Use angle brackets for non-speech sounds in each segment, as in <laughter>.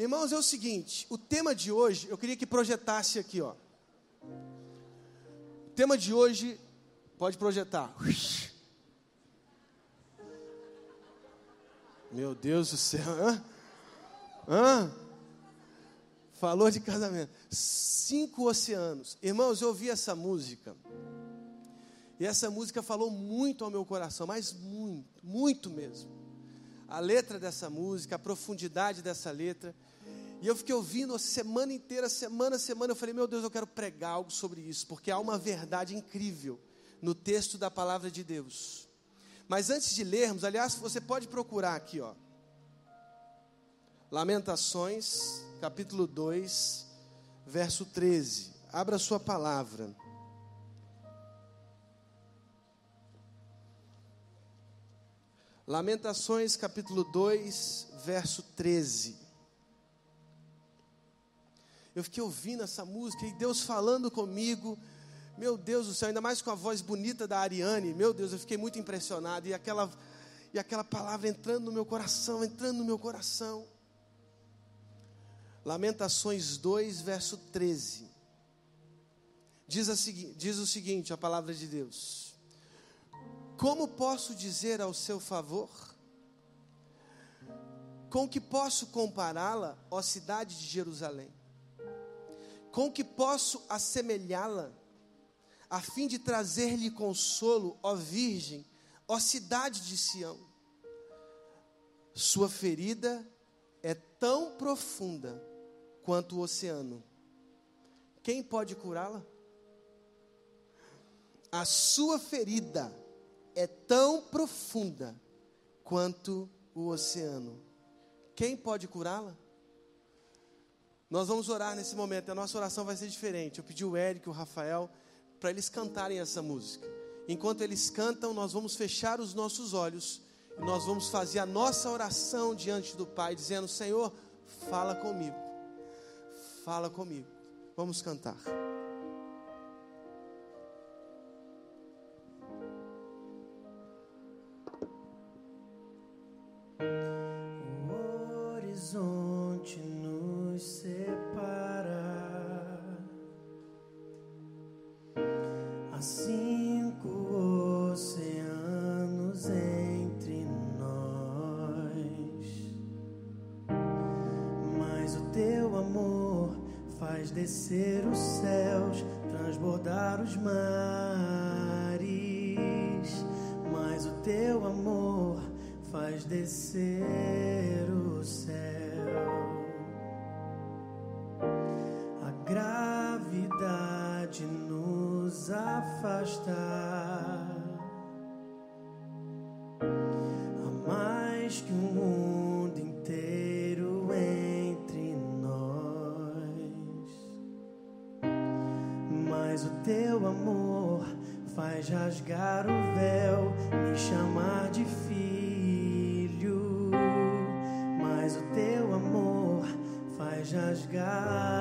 Irmãos, é o seguinte, o tema de hoje, eu queria que projetasse aqui, ó. O tema de hoje, pode projetar. Meu Deus do céu, hã? Hã? Falou de casamento. Cinco oceanos. Irmãos, eu ouvi essa música. E essa música falou muito ao meu coração, mas muito, muito mesmo. A letra dessa música, a profundidade dessa letra. E eu fiquei ouvindo a semana inteira, semana a semana. Eu falei, meu Deus, eu quero pregar algo sobre isso, porque há uma verdade incrível no texto da palavra de Deus. Mas antes de lermos, aliás, você pode procurar aqui, ó. Lamentações, capítulo 2, verso 13. Abra sua palavra. Lamentações, capítulo 2, verso 13 eu fiquei ouvindo essa música e Deus falando comigo. Meu Deus do céu, ainda mais com a voz bonita da Ariane. Meu Deus, eu fiquei muito impressionado. E aquela, e aquela palavra entrando no meu coração, entrando no meu coração. Lamentações 2, verso 13. Diz, a, diz o seguinte: a palavra de Deus. Como posso dizer ao seu favor? Com que posso compará-la, ó cidade de Jerusalém? Com que posso assemelhá-la, a fim de trazer-lhe consolo, ó Virgem, ó cidade de Sião? Sua ferida é tão profunda quanto o oceano. Quem pode curá-la? A sua ferida é tão profunda quanto o oceano. Quem pode curá-la? Nós vamos orar nesse momento, a nossa oração vai ser diferente. Eu pedi o Eric, o Rafael, para eles cantarem essa música. Enquanto eles cantam, nós vamos fechar os nossos olhos e nós vamos fazer a nossa oração diante do Pai, dizendo: Senhor, fala comigo, fala comigo. Vamos cantar. Descer o céu. A gravidade nos afasta. A mais que um mundo inteiro entre Mas o teu amor faz rasgar o véu, me chamar de filho. Faz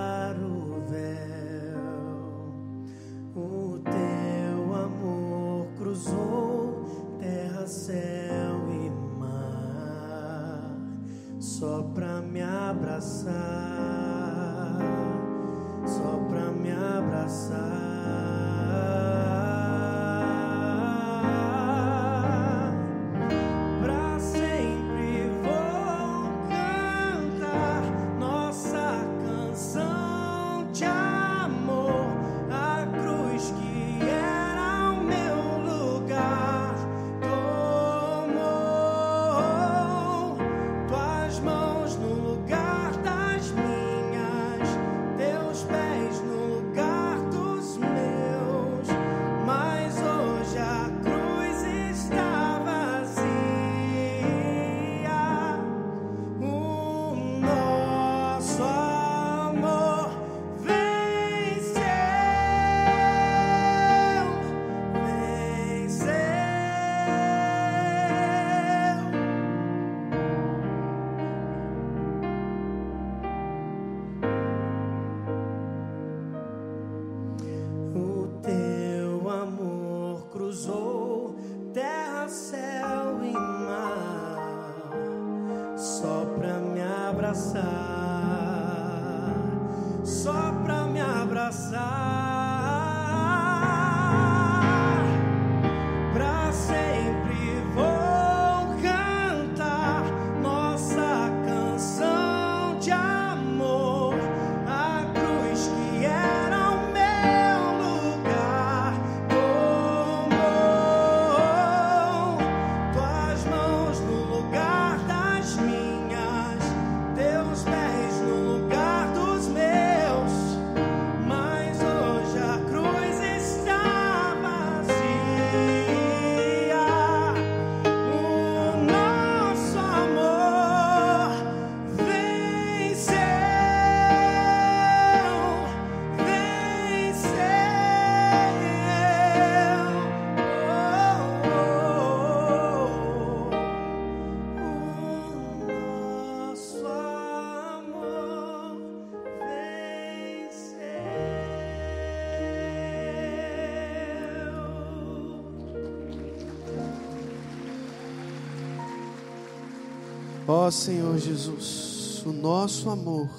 Ó Senhor Jesus, o nosso amor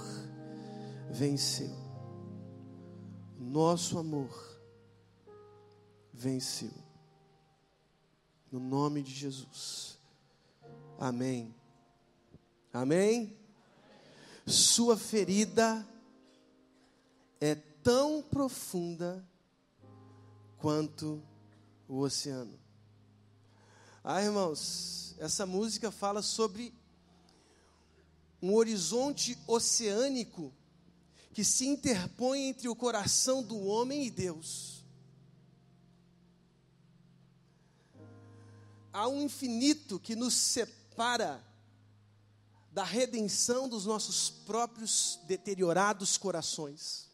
venceu. O nosso amor venceu. No nome de Jesus. Amém. Amém. Sua ferida é tão profunda quanto o oceano. Ah, irmãos, essa música fala sobre um horizonte oceânico que se interpõe entre o coração do homem e Deus. Há um infinito que nos separa da redenção dos nossos próprios deteriorados corações.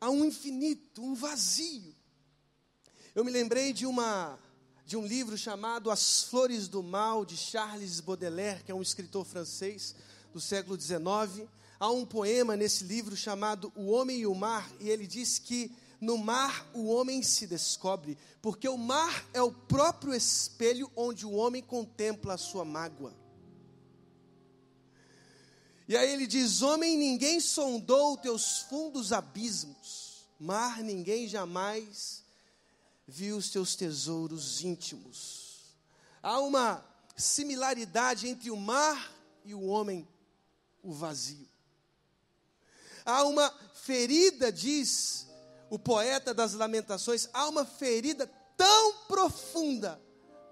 Há um infinito, um vazio. Eu me lembrei de uma de um livro chamado As Flores do Mal de Charles Baudelaire, que é um escritor francês do século XIX. Há um poema nesse livro chamado O Homem e o Mar, e ele diz que no mar o homem se descobre, porque o mar é o próprio espelho onde o homem contempla a sua mágoa. E aí ele diz: Homem, ninguém sondou teus fundos abismos, mar, ninguém jamais viu os teus tesouros íntimos. Há uma similaridade entre o mar e o homem, o vazio. Há uma ferida, diz o poeta das Lamentações, há uma ferida tão profunda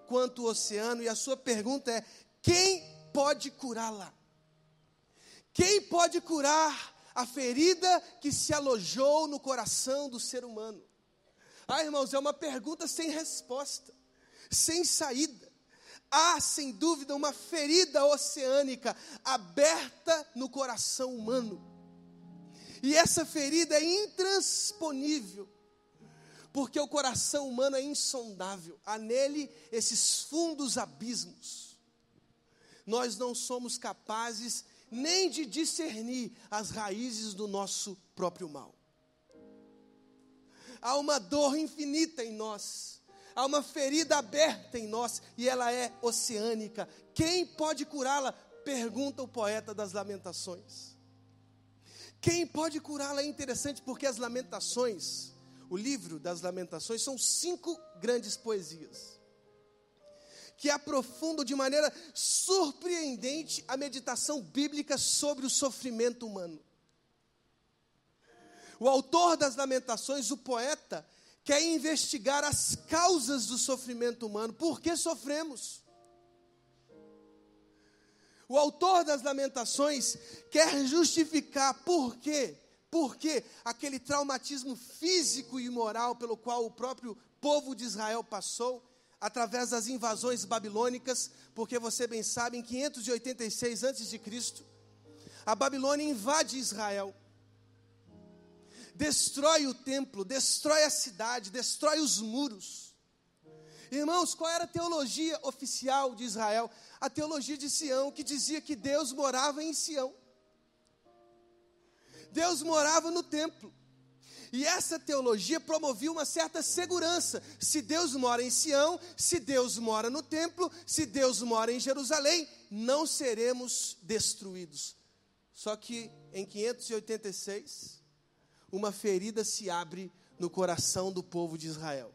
quanto o oceano, e a sua pergunta é: quem pode curá-la? Quem pode curar a ferida que se alojou no coração do ser humano? Ah, irmãos, é uma pergunta sem resposta, sem saída. Há, sem dúvida, uma ferida oceânica aberta no coração humano. E essa ferida é intransponível, porque o coração humano é insondável, há nele esses fundos abismos. Nós não somos capazes nem de discernir as raízes do nosso próprio mal. Há uma dor infinita em nós, há uma ferida aberta em nós e ela é oceânica. Quem pode curá-la? Pergunta o poeta das Lamentações. Quem pode curá-la é interessante porque as Lamentações, o livro das Lamentações, são cinco grandes poesias que aprofundam de maneira surpreendente a meditação bíblica sobre o sofrimento humano. O autor das Lamentações, o poeta, quer investigar as causas do sofrimento humano. Por que sofremos? O autor das Lamentações quer justificar por quê? Porque aquele traumatismo físico e moral pelo qual o próprio povo de Israel passou, através das invasões babilônicas, porque você bem sabe, em 586 a.C., a Babilônia invade Israel, destrói o templo, destrói a cidade, destrói os muros. Irmãos, qual era a teologia oficial de Israel? a teologia de Sião, que dizia que Deus morava em Sião. Deus morava no templo. E essa teologia promovia uma certa segurança. Se Deus mora em Sião, se Deus mora no templo, se Deus mora em Jerusalém, não seremos destruídos. Só que em 586, uma ferida se abre no coração do povo de Israel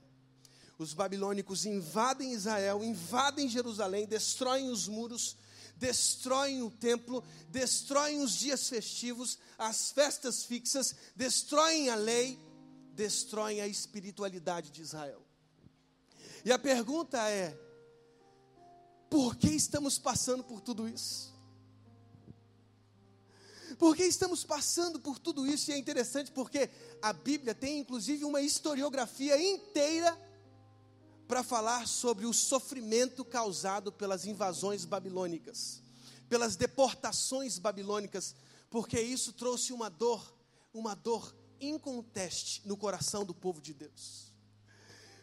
os babilônicos invadem Israel, invadem Jerusalém, destroem os muros, destroem o templo, destroem os dias festivos, as festas fixas, destroem a lei, destroem a espiritualidade de Israel. E a pergunta é: por que estamos passando por tudo isso? Por que estamos passando por tudo isso? E é interessante porque a Bíblia tem inclusive uma historiografia inteira para falar sobre o sofrimento causado pelas invasões babilônicas, pelas deportações babilônicas, porque isso trouxe uma dor, uma dor inconteste no coração do povo de Deus.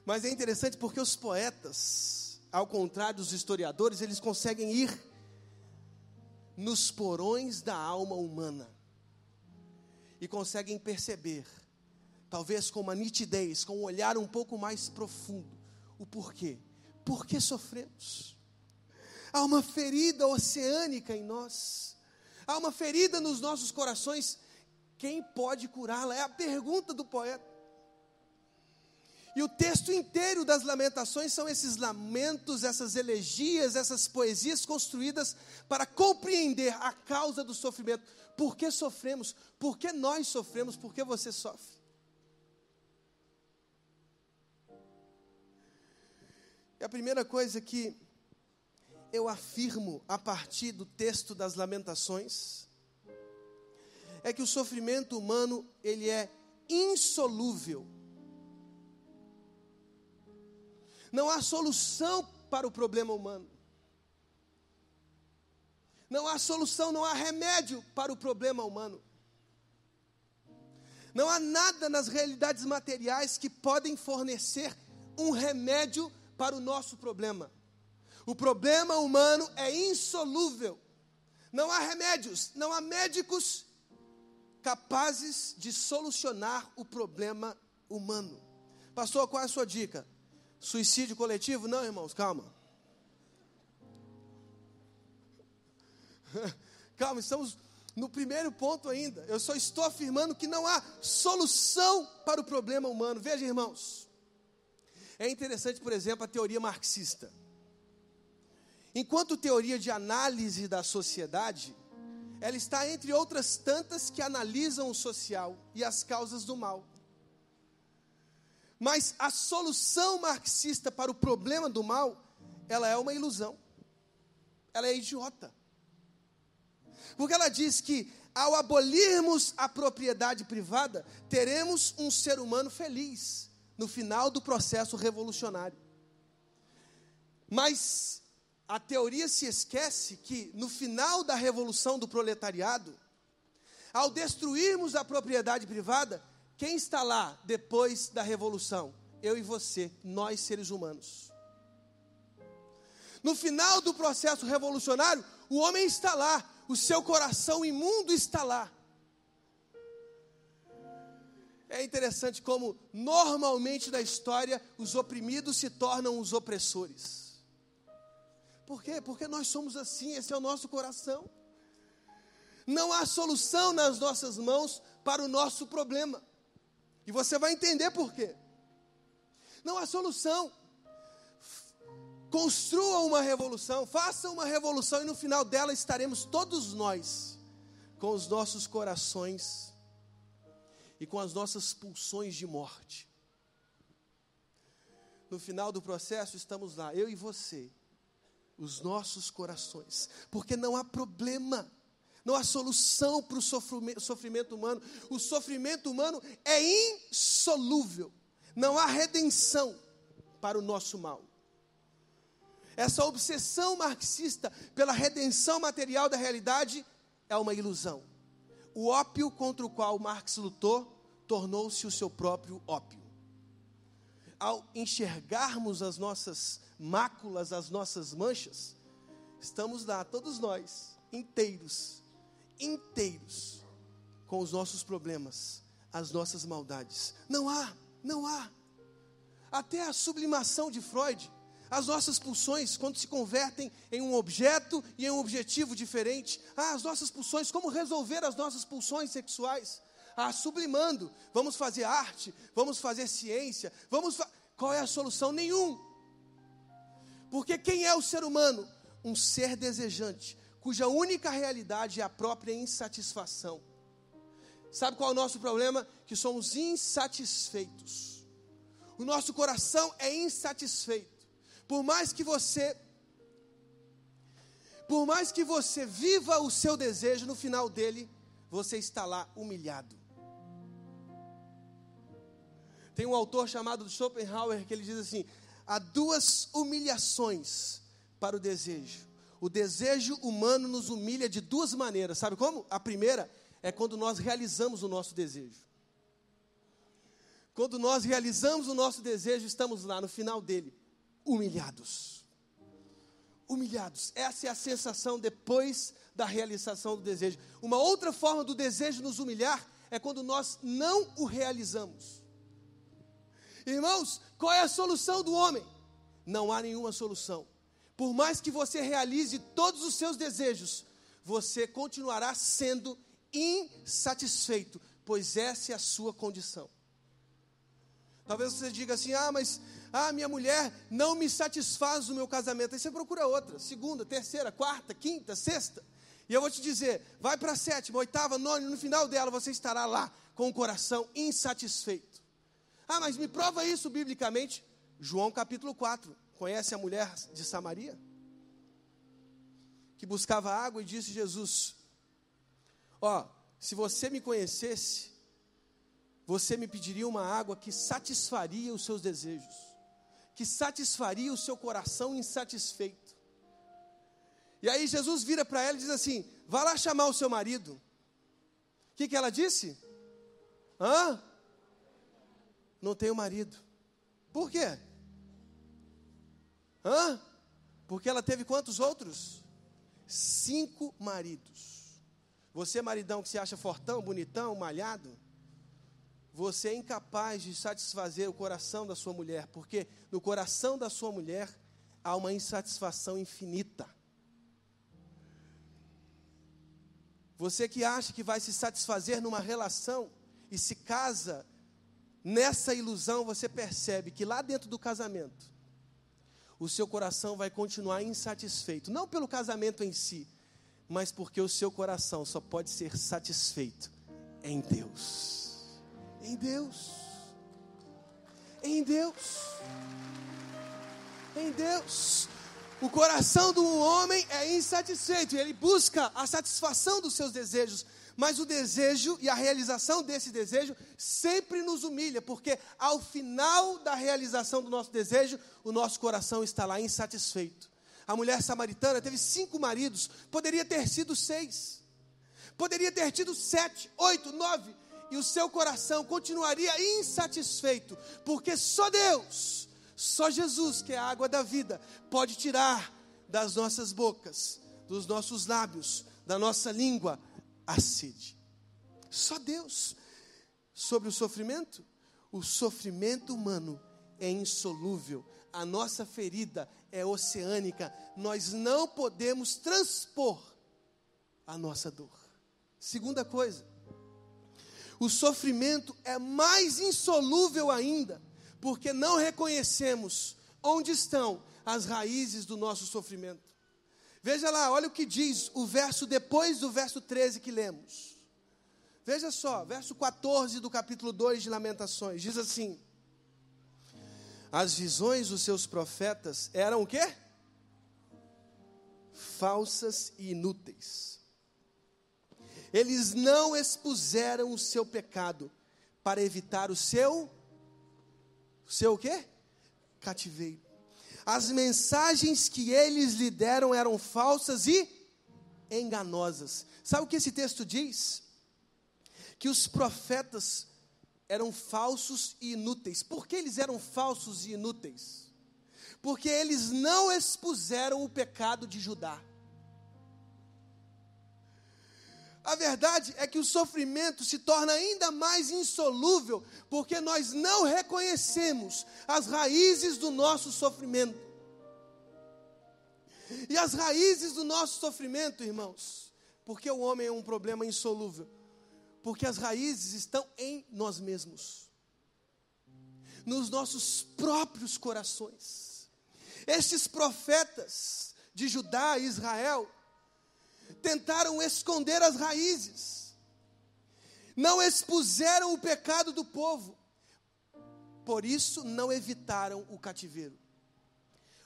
Mas é interessante porque os poetas, ao contrário dos historiadores, eles conseguem ir nos porões da alma humana e conseguem perceber, talvez com uma nitidez, com um olhar um pouco mais profundo, o porquê. Por que sofremos? Há uma ferida oceânica em nós. Há uma ferida nos nossos corações. Quem pode curá-la? É a pergunta do poeta. E o texto inteiro das Lamentações são esses lamentos, essas elegias, essas poesias construídas para compreender a causa do sofrimento. Por que sofremos? Por que nós sofremos? Por que você sofre? E a primeira coisa que eu afirmo a partir do texto das Lamentações é que o sofrimento humano, ele é insolúvel. Não há solução para o problema humano. Não há solução, não há remédio para o problema humano. Não há nada nas realidades materiais que podem fornecer um remédio para o nosso problema. O problema humano é insolúvel. Não há remédios, não há médicos capazes de solucionar o problema humano. Pastor, qual é a sua dica? Suicídio coletivo? Não, irmãos, calma. <laughs> calma, estamos no primeiro ponto ainda. Eu só estou afirmando que não há solução para o problema humano. Veja, irmãos. É interessante, por exemplo, a teoria marxista. Enquanto teoria de análise da sociedade, ela está entre outras tantas que analisam o social e as causas do mal. Mas a solução marxista para o problema do mal, ela é uma ilusão. Ela é idiota. Porque ela diz que ao abolirmos a propriedade privada, teremos um ser humano feliz no final do processo revolucionário. Mas a teoria se esquece que no final da revolução do proletariado, ao destruirmos a propriedade privada, quem está lá depois da revolução? Eu e você, nós seres humanos. No final do processo revolucionário, o homem está lá, o seu coração imundo está lá. É interessante como, normalmente na história, os oprimidos se tornam os opressores. Por quê? Porque nós somos assim, esse é o nosso coração. Não há solução nas nossas mãos para o nosso problema. E você vai entender por quê. Não há solução. Construa uma revolução, faça uma revolução e no final dela estaremos todos nós com os nossos corações e com as nossas pulsões de morte. No final do processo estamos lá, eu e você, os nossos corações, porque não há problema não há solução para o sofrimento humano. O sofrimento humano é insolúvel. Não há redenção para o nosso mal. Essa obsessão marxista pela redenção material da realidade é uma ilusão. O ópio contra o qual Marx lutou tornou-se o seu próprio ópio. Ao enxergarmos as nossas máculas, as nossas manchas, estamos lá, todos nós, inteiros, inteiros com os nossos problemas, as nossas maldades. Não há, não há. Até a sublimação de Freud, as nossas pulsões, quando se convertem em um objeto e em um objetivo diferente, ah, as nossas pulsões, como resolver as nossas pulsões sexuais? Ah, sublimando, vamos fazer arte, vamos fazer ciência, vamos. Fa Qual é a solução? Nenhum. Porque quem é o ser humano? Um ser desejante, cuja única realidade é a própria insatisfação. Sabe qual é o nosso problema? Que somos insatisfeitos. O nosso coração é insatisfeito. Por mais que você por mais que você viva o seu desejo, no final dele, você está lá humilhado. Tem um autor chamado Schopenhauer que ele diz assim: há duas humilhações para o desejo o desejo humano nos humilha de duas maneiras. Sabe como? A primeira é quando nós realizamos o nosso desejo. Quando nós realizamos o nosso desejo, estamos lá no final dele, humilhados. Humilhados. Essa é a sensação depois da realização do desejo. Uma outra forma do desejo nos humilhar é quando nós não o realizamos. Irmãos, qual é a solução do homem? Não há nenhuma solução por mais que você realize todos os seus desejos, você continuará sendo insatisfeito, pois essa é a sua condição. Talvez você diga assim: ah, mas ah, minha mulher não me satisfaz o meu casamento. Aí você procura outra, segunda, terceira, quarta, quinta, sexta. E eu vou te dizer: vai para a sétima, oitava, nona, no final dela você estará lá com o coração insatisfeito. Ah, mas me prova isso biblicamente. João capítulo 4. Conhece a mulher de Samaria? Que buscava água e disse Jesus: Ó, se você me conhecesse, você me pediria uma água que satisfaria os seus desejos, que satisfaria o seu coração insatisfeito. E aí Jesus vira para ela e diz assim: Vá lá chamar o seu marido. O que, que ela disse? Hã? Não tenho marido. Por quê? Hã? Porque ela teve quantos outros? Cinco maridos. Você, maridão, que se acha fortão, bonitão, malhado, você é incapaz de satisfazer o coração da sua mulher, porque no coração da sua mulher há uma insatisfação infinita. Você que acha que vai se satisfazer numa relação e se casa nessa ilusão, você percebe que lá dentro do casamento, o seu coração vai continuar insatisfeito, não pelo casamento em si, mas porque o seu coração só pode ser satisfeito em Deus. Em Deus. Em Deus. Em Deus. O coração do homem é insatisfeito, ele busca a satisfação dos seus desejos, mas o desejo e a realização desse desejo sempre nos humilha, porque ao final da realização do nosso desejo, o nosso coração está lá insatisfeito. A mulher samaritana teve cinco maridos, poderia ter sido seis, poderia ter tido sete, oito, nove, e o seu coração continuaria insatisfeito, porque só Deus, só Jesus, que é a água da vida, pode tirar das nossas bocas, dos nossos lábios, da nossa língua, a sede. Só Deus. Sobre o sofrimento, o sofrimento humano é insolúvel, a nossa ferida é oceânica, nós não podemos transpor a nossa dor. Segunda coisa, o sofrimento é mais insolúvel ainda, porque não reconhecemos onde estão as raízes do nosso sofrimento. Veja lá, olha o que diz o verso depois do verso 13 que lemos. Veja só, verso 14 do capítulo 2 de Lamentações, diz assim: As visões dos seus profetas eram o quê? Falsas e inúteis. Eles não expuseram o seu pecado para evitar o seu o seu o quê? Cativeiro. As mensagens que eles lhe deram eram falsas e enganosas. Sabe o que esse texto diz? Que os profetas eram falsos e inúteis. Por que eles eram falsos e inúteis? Porque eles não expuseram o pecado de Judá. A verdade é que o sofrimento se torna ainda mais insolúvel porque nós não reconhecemos as raízes do nosso sofrimento. E as raízes do nosso sofrimento, irmãos, porque o homem é um problema insolúvel? Porque as raízes estão em nós mesmos, nos nossos próprios corações. Estes profetas de Judá e Israel, tentaram esconder as raízes, não expuseram o pecado do povo, por isso não evitaram o cativeiro.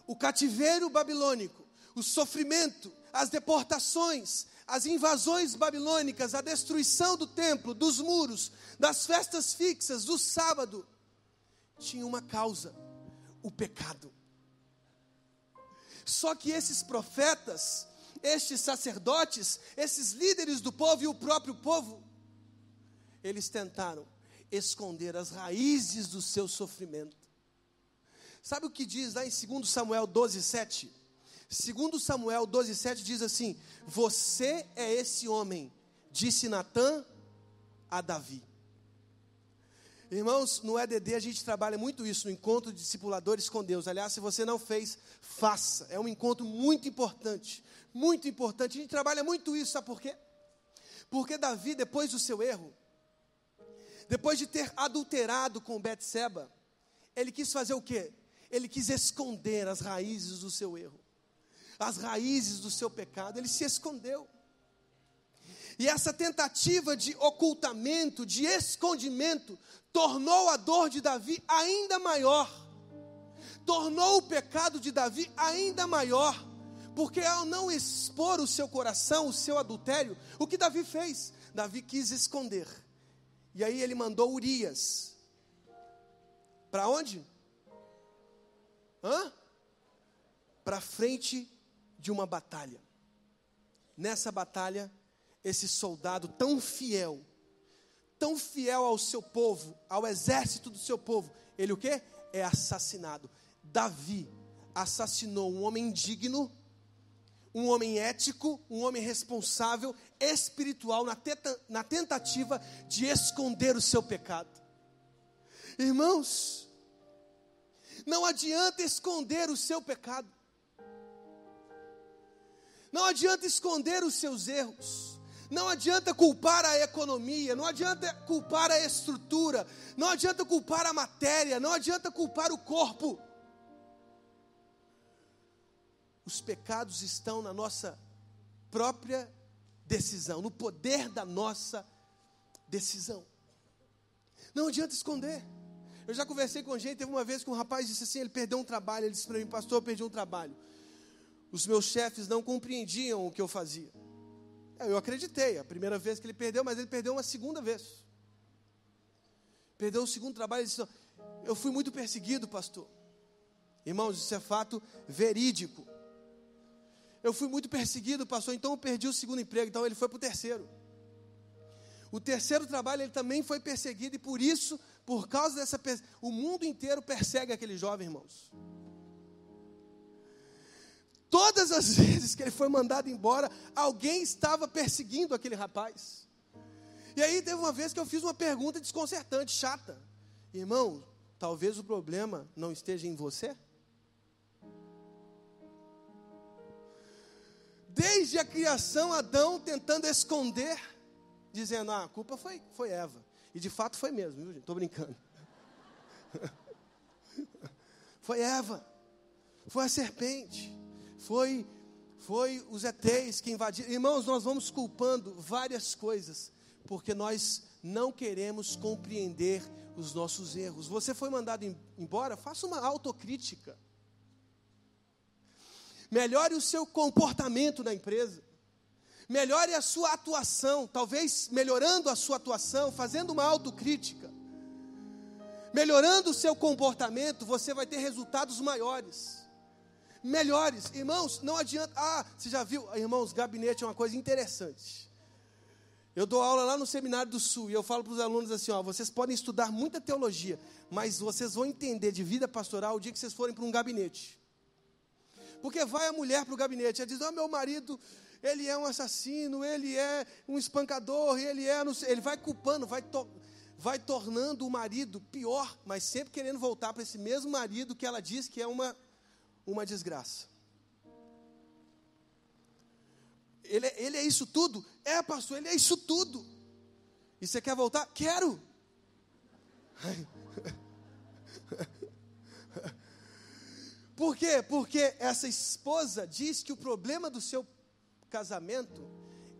O cativeiro babilônico, o sofrimento, as deportações, as invasões babilônicas, a destruição do templo, dos muros, das festas fixas, do sábado, tinha uma causa: o pecado. Só que esses profetas estes sacerdotes, esses líderes do povo e o próprio povo, eles tentaram esconder as raízes do seu sofrimento. Sabe o que diz lá em 2 Samuel 12, 7? 2 Samuel 12, 7 diz assim: Você é esse homem, disse Natã a Davi. Irmãos, no EDD a gente trabalha muito isso, no encontro de discipuladores com Deus. Aliás, se você não fez, faça. É um encontro muito importante, muito importante. A gente trabalha muito isso, sabe por quê? Porque Davi, depois do seu erro, depois de ter adulterado com Betseba, ele quis fazer o quê? Ele quis esconder as raízes do seu erro, as raízes do seu pecado. Ele se escondeu. E essa tentativa de ocultamento, de escondimento, tornou a dor de Davi ainda maior, tornou o pecado de Davi ainda maior, porque ao não expor o seu coração, o seu adultério, o que Davi fez? Davi quis esconder, e aí ele mandou Urias, para onde? Hã? Para frente de uma batalha. Nessa batalha, esse soldado tão fiel, tão fiel ao seu povo, ao exército do seu povo, ele o que? É assassinado. Davi assassinou um homem digno, um homem ético, um homem responsável, espiritual, na, teta, na tentativa de esconder o seu pecado. Irmãos, não adianta esconder o seu pecado, não adianta esconder os seus erros. Não adianta culpar a economia, não adianta culpar a estrutura, não adianta culpar a matéria, não adianta culpar o corpo. Os pecados estão na nossa própria decisão, no poder da nossa decisão. Não adianta esconder. Eu já conversei com gente, teve uma vez que um rapaz disse assim, ele perdeu um trabalho, ele disse para mim, pastor, eu perdi um trabalho. Os meus chefes não compreendiam o que eu fazia. É, eu acreditei, a primeira vez que ele perdeu, mas ele perdeu uma segunda vez. Perdeu o segundo trabalho e disse: Eu fui muito perseguido, pastor. Irmãos, isso é fato verídico. Eu fui muito perseguido, pastor, então eu perdi o segundo emprego, então ele foi para o terceiro. O terceiro trabalho ele também foi perseguido, e por isso, por causa dessa. O mundo inteiro persegue aquele jovem, irmãos. Todas as <laughs> vezes que ele foi mandado embora, alguém estava perseguindo aquele rapaz. E aí teve uma vez que eu fiz uma pergunta desconcertante, chata. Irmão, talvez o problema não esteja em você? Desde a criação, Adão tentando esconder, dizendo: ah, a culpa foi, foi Eva. E de fato foi mesmo, viu, gente? Estou brincando. <laughs> foi Eva, foi a serpente foi foi os ETs que invadiram. Irmãos, nós vamos culpando várias coisas, porque nós não queremos compreender os nossos erros. Você foi mandado embora? Faça uma autocrítica. Melhore o seu comportamento na empresa. Melhore a sua atuação, talvez melhorando a sua atuação, fazendo uma autocrítica. Melhorando o seu comportamento, você vai ter resultados maiores melhores. Irmãos, não adianta. Ah, você já viu? Irmãos, gabinete é uma coisa interessante. Eu dou aula lá no Seminário do Sul e eu falo para os alunos assim: ó, vocês podem estudar muita teologia, mas vocês vão entender de vida pastoral o dia que vocês forem para um gabinete. Porque vai a mulher para o gabinete, ela diz: ó, oh, meu marido, ele é um assassino, ele é um espancador, ele é. Ele vai culpando, vai, to, vai tornando o marido pior, mas sempre querendo voltar para esse mesmo marido que ela diz que é uma uma desgraça. Ele, ele é isso tudo? É, pastor, ele é isso tudo. E você quer voltar? Quero. <laughs> Por quê? Porque essa esposa diz que o problema do seu casamento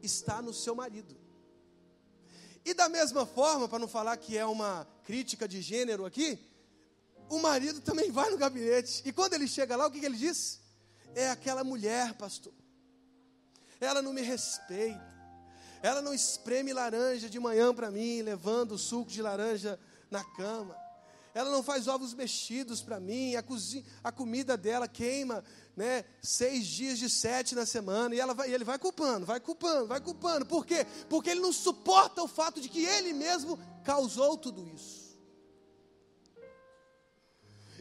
está no seu marido. E da mesma forma, para não falar que é uma crítica de gênero aqui, o marido também vai no gabinete. E quando ele chega lá, o que, que ele diz? É aquela mulher, pastor. Ela não me respeita. Ela não espreme laranja de manhã para mim, levando o suco de laranja na cama. Ela não faz ovos mexidos para mim. A, cozinha, a comida dela queima, né? Seis dias de sete na semana. E, ela vai, e ele vai culpando, vai culpando, vai culpando. Por quê? Porque ele não suporta o fato de que ele mesmo causou tudo isso.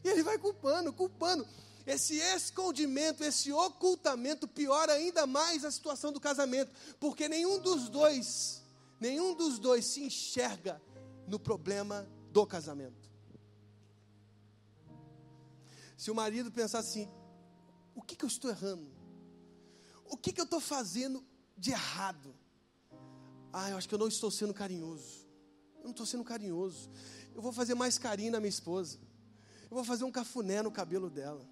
E ele vai culpando, culpando. Esse escondimento, esse ocultamento piora ainda mais a situação do casamento, porque nenhum dos dois, nenhum dos dois se enxerga no problema do casamento. Se o marido pensar assim, o que, que eu estou errando? O que, que eu estou fazendo de errado? Ah, eu acho que eu não estou sendo carinhoso. Eu não estou sendo carinhoso. Eu vou fazer mais carinho na minha esposa. Eu vou fazer um cafuné no cabelo dela.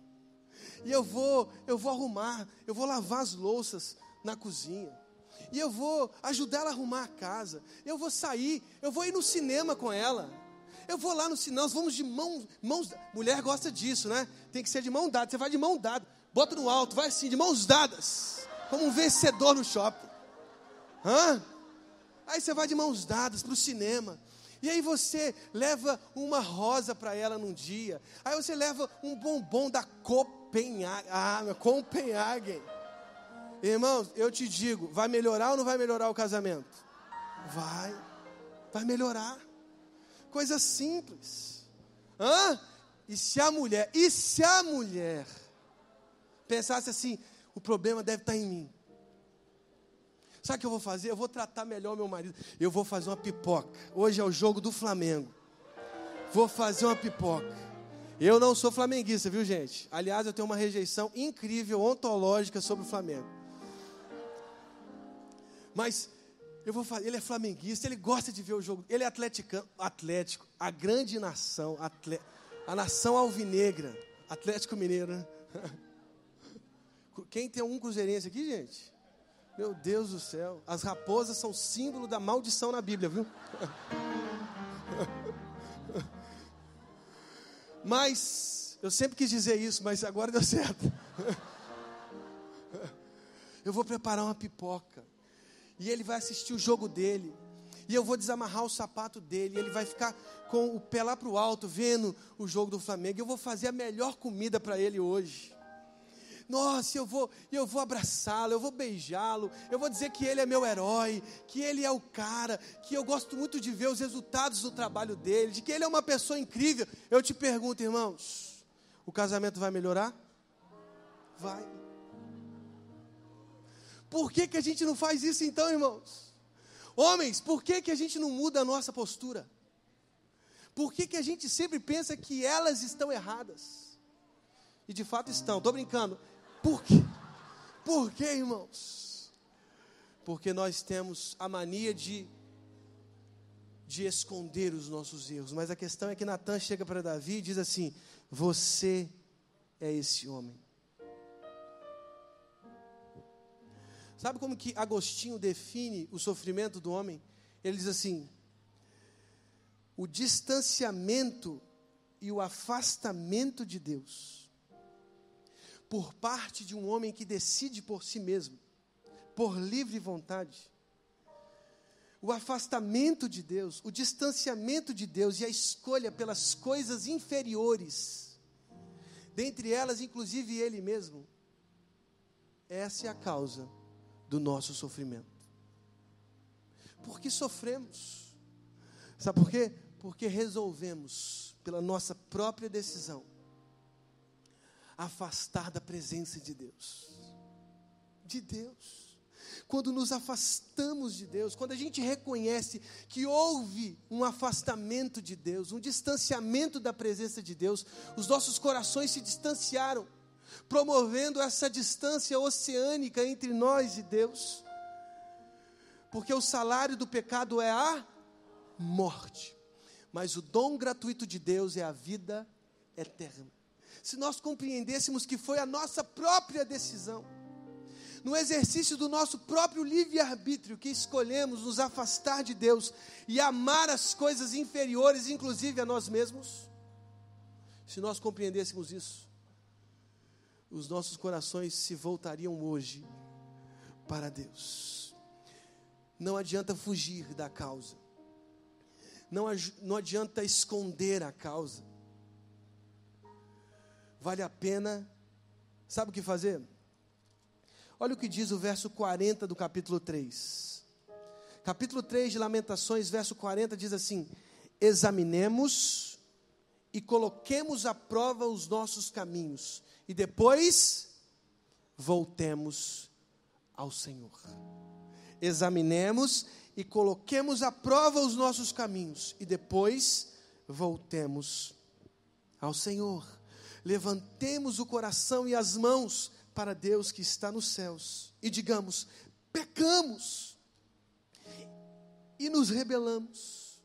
E eu vou, eu vou arrumar, eu vou lavar as louças na cozinha. E eu vou ajudar ela a arrumar a casa. Eu vou sair, eu vou ir no cinema com ela. Eu vou lá no cinema, nós vamos de mão, mãos. Mulher gosta disso, né? Tem que ser de mão dada. Você vai de mão dada, bota no alto, vai assim, de mãos dadas, como um vencedor no shopping. Hã? Aí você vai de mãos dadas para o cinema. E aí você leva uma rosa para ela num dia. Aí você leva um bombom da Copenhagen. Ah, Copenhagen. Irmãos, eu te digo, vai melhorar ou não vai melhorar o casamento? Vai. Vai melhorar. Coisa simples. Hã? E se a mulher, e se a mulher pensasse assim, o problema deve estar em mim. Sabe o que eu vou fazer? Eu vou tratar melhor meu marido. Eu vou fazer uma pipoca. Hoje é o jogo do Flamengo. Vou fazer uma pipoca. Eu não sou flamenguista, viu, gente? Aliás, eu tenho uma rejeição incrível, ontológica sobre o Flamengo. Mas eu vou fazer, ele é flamenguista, ele gosta de ver o jogo. Ele é atleticano, atlético, a grande nação, atle, a nação alvinegra, Atlético Mineiro, né? <laughs> Quem tem um cruzeirense aqui, gente? Meu Deus do céu, as raposas são símbolo da maldição na Bíblia, viu? <laughs> Mas, eu sempre quis dizer isso, mas agora deu certo. <laughs> Eu vou preparar uma pipoca. E ele vai assistir o jogo dele. E eu vou desamarrar o sapato dele. E ele vai ficar com o pé lá para o alto, vendo o jogo do Flamengo. Eu vou fazer a melhor comida para ele hoje. Nossa, eu vou, eu vou abraçá-lo, eu vou beijá-lo, eu vou dizer que ele é meu herói, que ele é o cara, que eu gosto muito de ver os resultados do trabalho dele, de que ele é uma pessoa incrível. Eu te pergunto, irmãos, o casamento vai melhorar? Vai. Por que, que a gente não faz isso então, irmãos? Homens, por que, que a gente não muda a nossa postura? Por que, que a gente sempre pensa que elas estão erradas? E de fato estão, estou brincando. Por quê? Por quê, irmãos? Porque nós temos a mania de, de esconder os nossos erros. Mas a questão é que Natan chega para Davi e diz assim: Você é esse homem. Sabe como que Agostinho define o sofrimento do homem? Ele diz assim: o distanciamento e o afastamento de Deus por parte de um homem que decide por si mesmo, por livre vontade. O afastamento de Deus, o distanciamento de Deus e a escolha pelas coisas inferiores, dentre elas, inclusive Ele mesmo, essa é a causa do nosso sofrimento. Por que sofremos? Sabe por quê? Porque resolvemos, pela nossa própria decisão, afastar da presença de Deus. De Deus. Quando nos afastamos de Deus, quando a gente reconhece que houve um afastamento de Deus, um distanciamento da presença de Deus, os nossos corações se distanciaram, promovendo essa distância oceânica entre nós e Deus. Porque o salário do pecado é a morte, mas o dom gratuito de Deus é a vida eterna se nós compreendêssemos que foi a nossa própria decisão, no exercício do nosso próprio livre-arbítrio, que escolhemos nos afastar de Deus e amar as coisas inferiores, inclusive a nós mesmos, se nós compreendêssemos isso, os nossos corações se voltariam hoje para Deus. Não adianta fugir da causa, não, não adianta esconder a causa, vale a pena, sabe o que fazer? Olha o que diz o verso 40 do capítulo 3. Capítulo 3 de Lamentações, verso 40 diz assim: Examinemos e coloquemos à prova os nossos caminhos, e depois voltemos ao Senhor. Examinemos e coloquemos à prova os nossos caminhos, e depois voltemos ao Senhor. Levantemos o coração e as mãos para Deus que está nos céus e digamos: pecamos e nos rebelamos.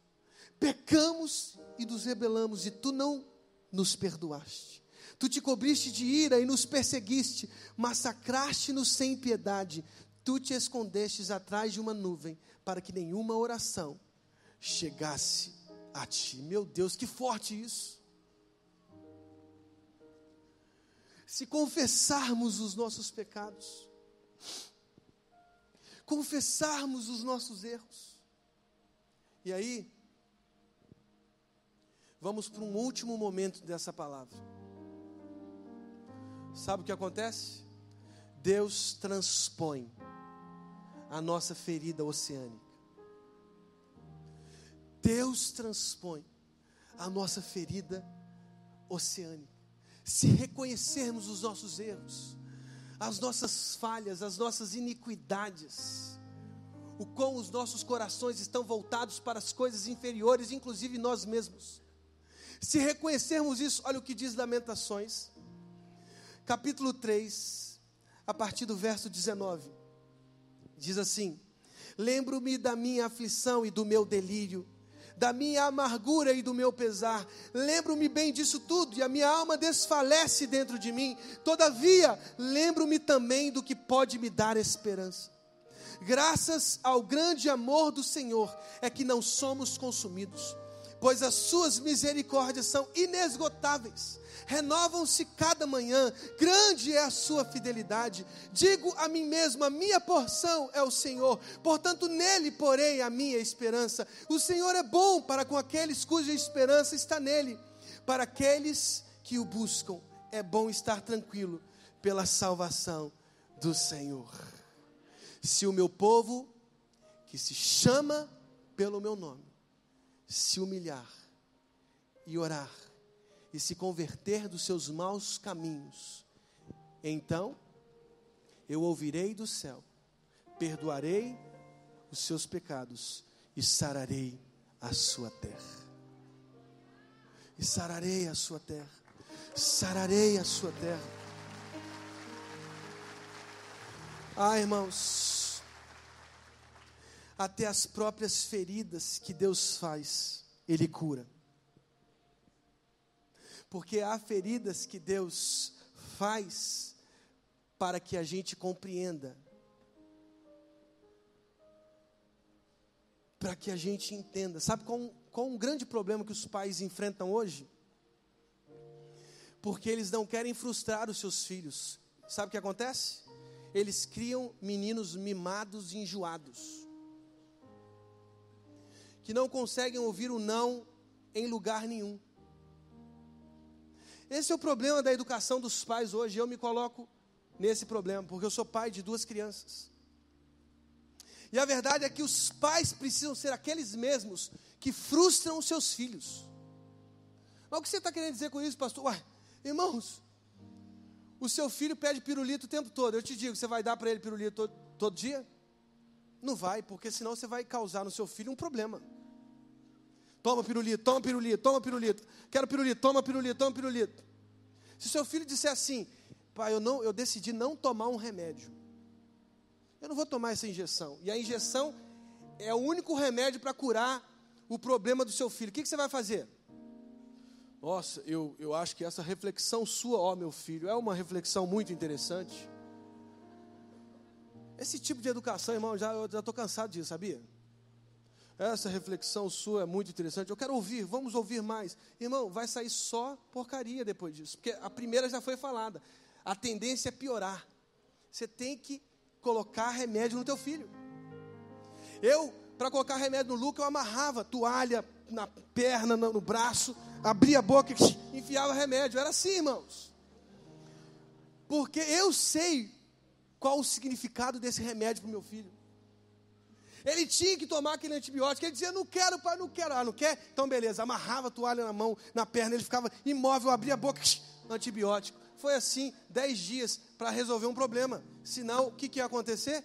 Pecamos e nos rebelamos e tu não nos perdoaste. Tu te cobriste de ira e nos perseguiste, massacraste-nos sem piedade. Tu te escondestes atrás de uma nuvem para que nenhuma oração chegasse a ti. Meu Deus, que forte isso. Se confessarmos os nossos pecados, confessarmos os nossos erros, e aí, vamos para um último momento dessa palavra. Sabe o que acontece? Deus transpõe a nossa ferida oceânica. Deus transpõe a nossa ferida oceânica. Se reconhecermos os nossos erros, as nossas falhas, as nossas iniquidades, o quão os nossos corações estão voltados para as coisas inferiores, inclusive nós mesmos. Se reconhecermos isso, olha o que diz Lamentações, capítulo 3, a partir do verso 19. Diz assim: Lembro-me da minha aflição e do meu delírio da minha amargura e do meu pesar. Lembro-me bem disso tudo e a minha alma desfalece dentro de mim. Todavia, lembro-me também do que pode me dar esperança. Graças ao grande amor do Senhor é que não somos consumidos, pois as suas misericórdias são inesgotáveis renovam-se cada manhã, grande é a sua fidelidade. Digo a mim mesmo: a minha porção é o Senhor, portanto, nele porei a minha esperança. O Senhor é bom para com aqueles cuja esperança está nele, para aqueles que o buscam, é bom estar tranquilo pela salvação do Senhor. Se o meu povo, que se chama pelo meu nome, se humilhar e orar, e se converter dos seus maus caminhos, então eu ouvirei do céu, perdoarei os seus pecados e sararei a sua terra. E sararei a sua terra. Sararei a sua terra. Ah, irmãos, até as próprias feridas que Deus faz, Ele cura porque há feridas que Deus faz para que a gente compreenda, para que a gente entenda. Sabe qual, qual um grande problema que os pais enfrentam hoje? Porque eles não querem frustrar os seus filhos. Sabe o que acontece? Eles criam meninos mimados e enjoados, que não conseguem ouvir o não em lugar nenhum. Esse é o problema da educação dos pais hoje. Eu me coloco nesse problema, porque eu sou pai de duas crianças. E a verdade é que os pais precisam ser aqueles mesmos que frustram os seus filhos. Mas o que você está querendo dizer com isso, pastor? Uai, irmãos, o seu filho pede pirulito o tempo todo. Eu te digo, você vai dar para ele pirulito todo, todo dia? Não vai, porque senão você vai causar no seu filho um problema. Toma pirulito, toma pirulito, toma pirulito. Quero pirulito, toma pirulito, toma pirulito. Se seu filho disser assim, pai, eu, não, eu decidi não tomar um remédio. Eu não vou tomar essa injeção. E a injeção é o único remédio para curar o problema do seu filho. O que, que você vai fazer? Nossa, eu, eu acho que essa reflexão sua, ó meu filho, é uma reflexão muito interessante. Esse tipo de educação, irmão, já, eu já estou cansado disso, sabia? Essa reflexão sua é muito interessante. Eu quero ouvir, vamos ouvir mais. Irmão, vai sair só porcaria depois disso, porque a primeira já foi falada. A tendência é piorar. Você tem que colocar remédio no teu filho. Eu, para colocar remédio no Luca, eu amarrava toalha na perna, no braço, abria a boca e <laughs> enfiava remédio. Era assim, irmãos. Porque eu sei qual o significado desse remédio para o meu filho. Ele tinha que tomar aquele antibiótico. Ele dizia: Não quero, pai, não quero. Ah, não quer? Então, beleza. Amarrava a toalha na mão, na perna. Ele ficava imóvel, abria a boca, antibiótico. Foi assim, dez dias para resolver um problema. Senão, o que, que ia acontecer?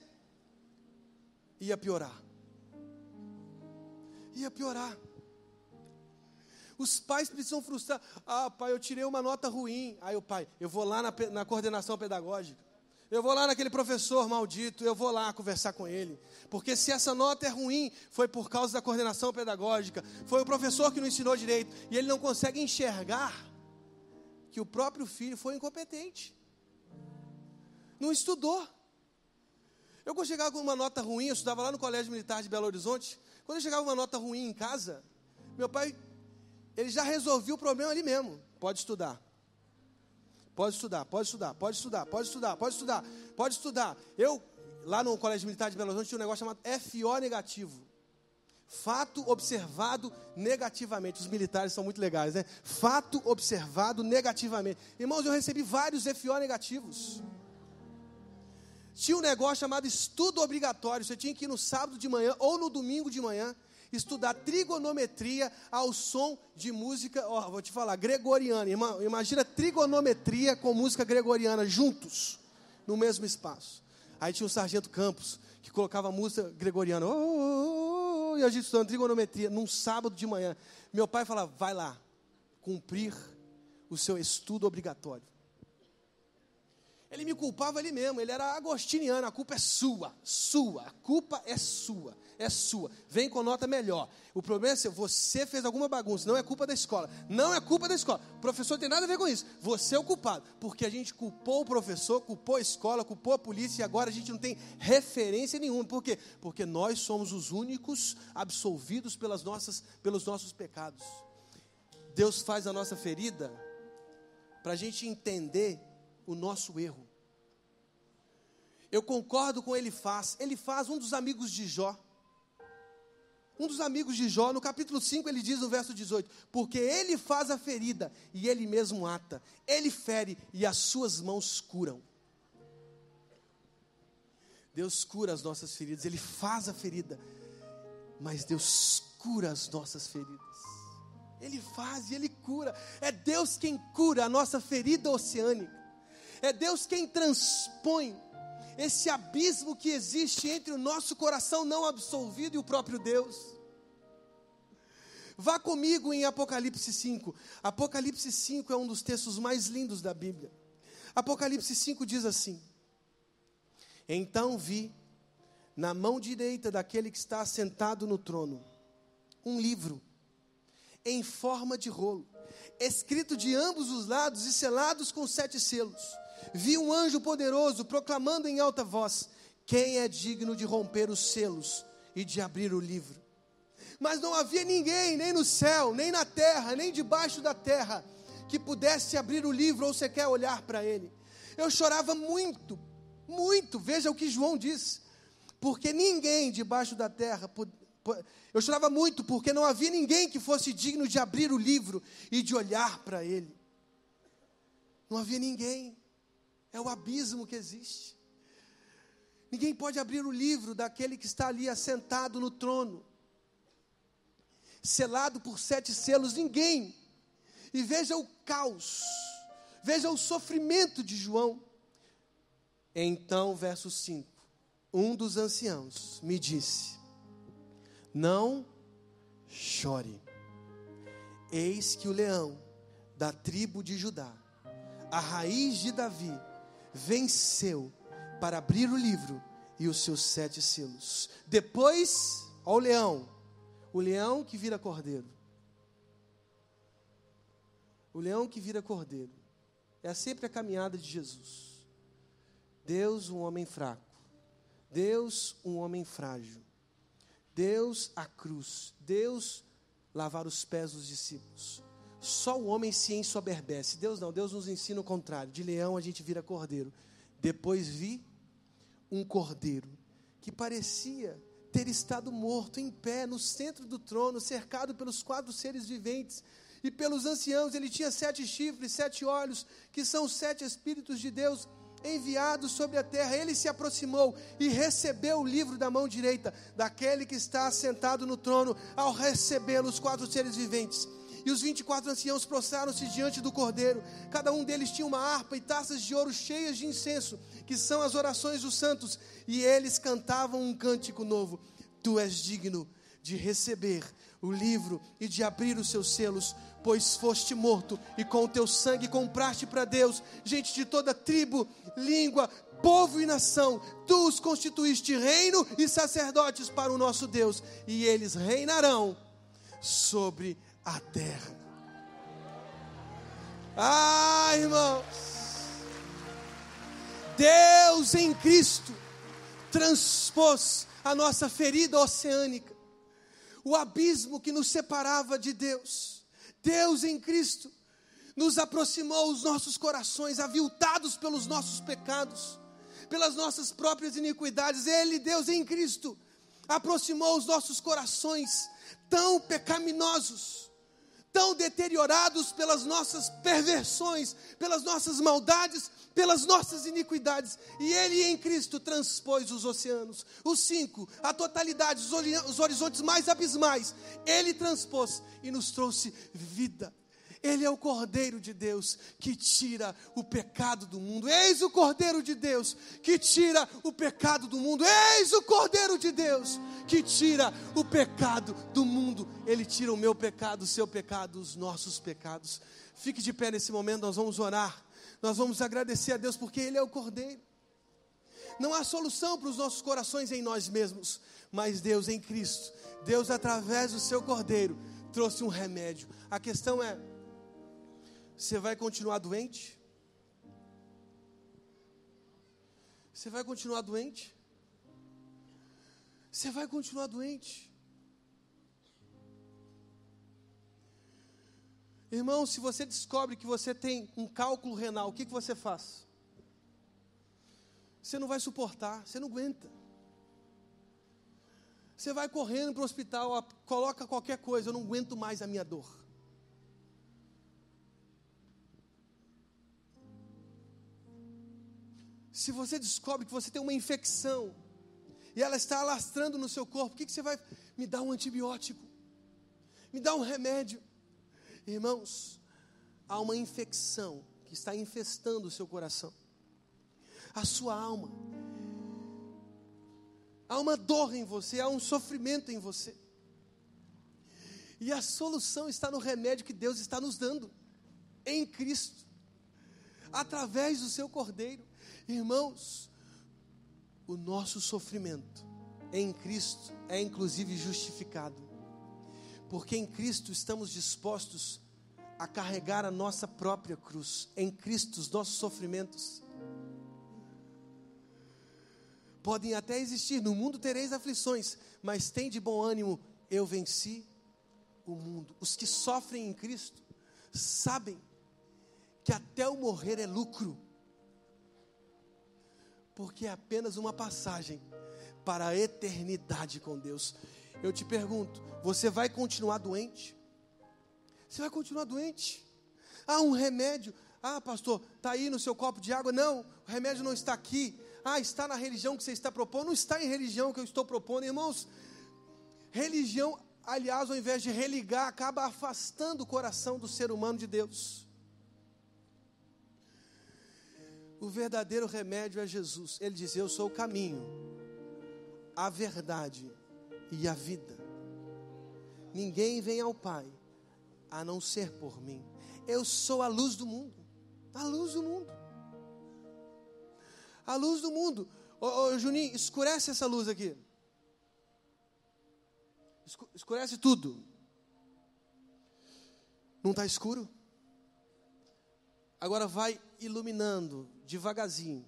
Ia piorar. Ia piorar. Os pais precisam frustrar. Ah, pai, eu tirei uma nota ruim. Aí o pai, eu vou lá na, na coordenação pedagógica. Eu vou lá naquele professor maldito, eu vou lá conversar com ele. Porque se essa nota é ruim, foi por causa da coordenação pedagógica, foi o professor que não ensinou direito, e ele não consegue enxergar que o próprio filho foi incompetente. Não estudou. Eu quando chegava com uma nota ruim, eu estudava lá no Colégio Militar de Belo Horizonte, quando eu chegava uma nota ruim em casa, meu pai, ele já resolveu o problema ali mesmo. Pode estudar. Pode estudar, pode estudar, pode estudar, pode estudar, pode estudar, pode estudar. Eu, lá no Colégio Militar de Belo Horizonte, tinha um negócio chamado FO negativo. Fato observado negativamente. Os militares são muito legais, né? Fato observado negativamente. Irmãos, eu recebi vários FO negativos. Tinha um negócio chamado estudo obrigatório. Você tinha que ir no sábado de manhã ou no domingo de manhã estudar trigonometria ao som de música, ó, vou te falar, gregoriana. Imagina trigonometria com música gregoriana juntos, no mesmo espaço. Aí tinha o Sargento Campos, que colocava música gregoriana. Oh, oh, oh, e a gente estudando trigonometria num sábado de manhã. Meu pai falava: vai lá, cumprir o seu estudo obrigatório. Ele me culpava ali mesmo, ele era agostiniano, a culpa é sua, sua, a culpa é sua é sua. Vem com nota melhor. O problema é se você fez alguma bagunça, não é culpa da escola. Não é culpa da escola. O professor tem nada a ver com isso. Você é o culpado. Porque a gente culpou o professor, culpou a escola, culpou a polícia e agora a gente não tem referência nenhuma. Por quê? Porque nós somos os únicos absolvidos pelas nossas, pelos nossos pecados. Deus faz a nossa ferida para a gente entender o nosso erro. Eu concordo com ele faz. Ele faz um dos amigos de Jó. Um dos amigos de Jó, no capítulo 5, ele diz no verso 18: Porque ele faz a ferida e ele mesmo ata, ele fere e as suas mãos curam. Deus cura as nossas feridas, ele faz a ferida, mas Deus cura as nossas feridas. Ele faz e ele cura. É Deus quem cura a nossa ferida oceânica. É Deus quem transpõe esse abismo que existe entre o nosso coração não absolvido e o próprio Deus. Vá comigo em Apocalipse 5. Apocalipse 5 é um dos textos mais lindos da Bíblia. Apocalipse 5 diz assim: Então vi na mão direita daquele que está sentado no trono um livro em forma de rolo, escrito de ambos os lados e selados com sete selos vi um anjo poderoso proclamando em alta voz: Quem é digno de romper os selos e de abrir o livro? Mas não havia ninguém, nem no céu, nem na terra, nem debaixo da terra, que pudesse abrir o livro ou sequer olhar para ele. Eu chorava muito, muito, veja o que João diz, porque ninguém debaixo da terra. Eu chorava muito porque não havia ninguém que fosse digno de abrir o livro e de olhar para ele. Não havia ninguém. É o abismo que existe. Ninguém pode abrir o livro daquele que está ali assentado no trono, selado por sete selos, ninguém. E veja o caos, veja o sofrimento de João. Então, verso 5: Um dos anciãos me disse: Não chore, eis que o leão da tribo de Judá, a raiz de Davi, venceu para abrir o livro e os seus sete selos. Depois, ao leão, o leão que vira cordeiro. O leão que vira cordeiro. É sempre a caminhada de Jesus. Deus, um homem fraco. Deus, um homem frágil. Deus, a cruz. Deus, lavar os pés dos discípulos. Só o homem se ensoberbece. Deus não, Deus nos ensina o contrário. De leão a gente vira cordeiro. Depois vi um cordeiro que parecia ter estado morto em pé no centro do trono, cercado pelos quatro seres viventes e pelos anciãos. Ele tinha sete chifres, sete olhos, que são os sete espíritos de Deus enviados sobre a terra. Ele se aproximou e recebeu o livro da mão direita daquele que está sentado no trono. Ao recebê-lo, os quatro seres viventes e os 24 anciãos prostraram-se diante do cordeiro. Cada um deles tinha uma harpa e taças de ouro cheias de incenso, que são as orações dos santos. E eles cantavam um cântico novo: Tu és digno, de receber o livro e de abrir os seus selos, pois foste morto e com o teu sangue compraste para Deus gente de toda tribo, língua, povo e nação. Tu os constituíste reino e sacerdotes para o nosso Deus, e eles reinarão sobre a terra. Ah, irmãos, Deus em Cristo transpôs a nossa ferida oceânica, o abismo que nos separava de Deus. Deus em Cristo nos aproximou os nossos corações, aviltados pelos nossos pecados, pelas nossas próprias iniquidades. Ele, Deus em Cristo, aproximou os nossos corações tão pecaminosos, tão deteriorados pelas nossas perversões, pelas nossas maldades, pelas nossas iniquidades. E Ele em Cristo transpôs os oceanos, os cinco, a totalidade, os horizontes mais abismais. Ele transpôs e nos trouxe vida. Ele é o Cordeiro de Deus que tira o pecado do mundo. Eis o Cordeiro de Deus que tira o pecado do mundo. Eis o Cordeiro de Deus que tira o pecado do mundo. Ele tira o meu pecado, o seu pecado, os nossos pecados. Fique de pé nesse momento, nós vamos orar. Nós vamos agradecer a Deus porque Ele é o Cordeiro. Não há solução para os nossos corações em nós mesmos, mas Deus em Cristo, Deus através do seu Cordeiro, trouxe um remédio. A questão é: você vai continuar doente? Você vai continuar doente? Você vai continuar doente? Irmão, se você descobre que você tem um cálculo renal, o que, que você faz? Você não vai suportar, você não aguenta. Você vai correndo para o hospital, coloca qualquer coisa, eu não aguento mais a minha dor. Se você descobre que você tem uma infecção e ela está alastrando no seu corpo, o que, que você vai? Me dá um antibiótico, me dá um remédio. Irmãos, há uma infecção que está infestando o seu coração, a sua alma. Há uma dor em você, há um sofrimento em você. E a solução está no remédio que Deus está nos dando, em Cristo, através do seu Cordeiro. Irmãos, o nosso sofrimento em Cristo é inclusive justificado, porque em Cristo estamos dispostos a carregar a nossa própria cruz, em Cristo os nossos sofrimentos. Podem até existir, no mundo tereis aflições, mas tem de bom ânimo, eu venci o mundo. Os que sofrem em Cristo sabem que até o morrer é lucro porque é apenas uma passagem para a eternidade com Deus. Eu te pergunto, você vai continuar doente? Você vai continuar doente? Ah, um remédio. Ah, pastor, está aí no seu copo de água. Não, o remédio não está aqui. Ah, está na religião que você está propondo. Não está em religião que eu estou propondo. Irmãos, religião, aliás, ao invés de religar, acaba afastando o coração do ser humano de Deus. O verdadeiro remédio é Jesus. Ele diz: Eu sou o caminho, a verdade e a vida. Ninguém vem ao Pai a não ser por mim. Eu sou a luz do mundo. A luz do mundo. A luz do mundo. Ô, ô Juninho, escurece essa luz aqui. Escurece tudo. Não está escuro? Agora vai iluminando devagarzinho.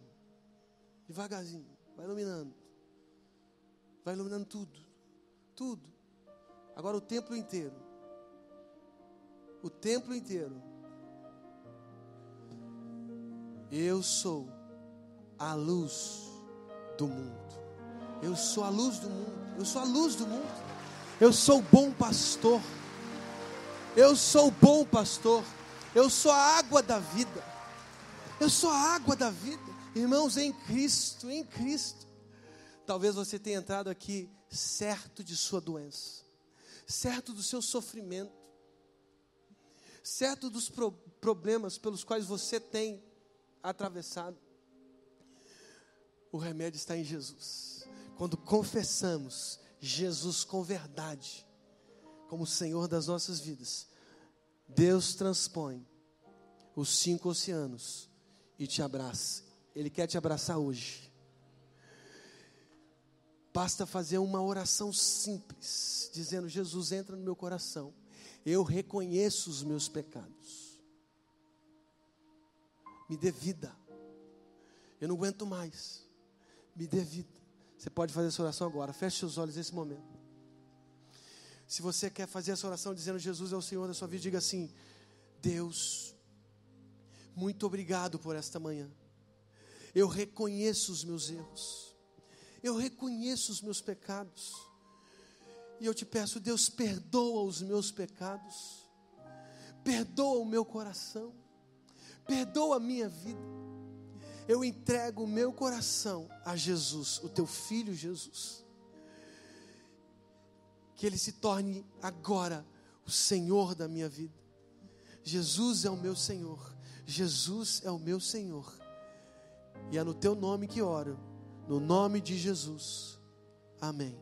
Devagarzinho. Vai iluminando. Vai iluminando tudo. Tudo. Agora o templo inteiro. O templo inteiro. Eu sou a luz do mundo. Eu sou a luz do mundo. Eu sou a luz do mundo. Eu sou o bom pastor. Eu sou o bom pastor. Eu sou a água da vida. Eu sou a água da vida. Irmãos, em Cristo, em Cristo. Talvez você tenha entrado aqui certo de sua doença, certo do seu sofrimento, certo dos pro problemas pelos quais você tem atravessado. O remédio está em Jesus. Quando confessamos Jesus com verdade, como Senhor das nossas vidas, Deus transpõe os cinco oceanos e te abraça. Ele quer te abraçar hoje. Basta fazer uma oração simples, dizendo: Jesus, entra no meu coração. Eu reconheço os meus pecados. Me dê vida. Eu não aguento mais. Me dê vida. Você pode fazer essa oração agora. Feche seus olhos nesse momento. Se você quer fazer essa oração dizendo Jesus é o Senhor da sua vida, diga assim: Deus, muito obrigado por esta manhã. Eu reconheço os meus erros eu reconheço os meus pecados. E eu te peço, Deus, perdoa os meus pecados, perdoa o meu coração, perdoa a minha vida. Eu entrego o meu coração a Jesus, o teu filho Jesus. Que ele se torne agora o Senhor da minha vida. Jesus é o meu Senhor, Jesus é o meu Senhor. E é no teu nome que oro no nome de Jesus. Amém.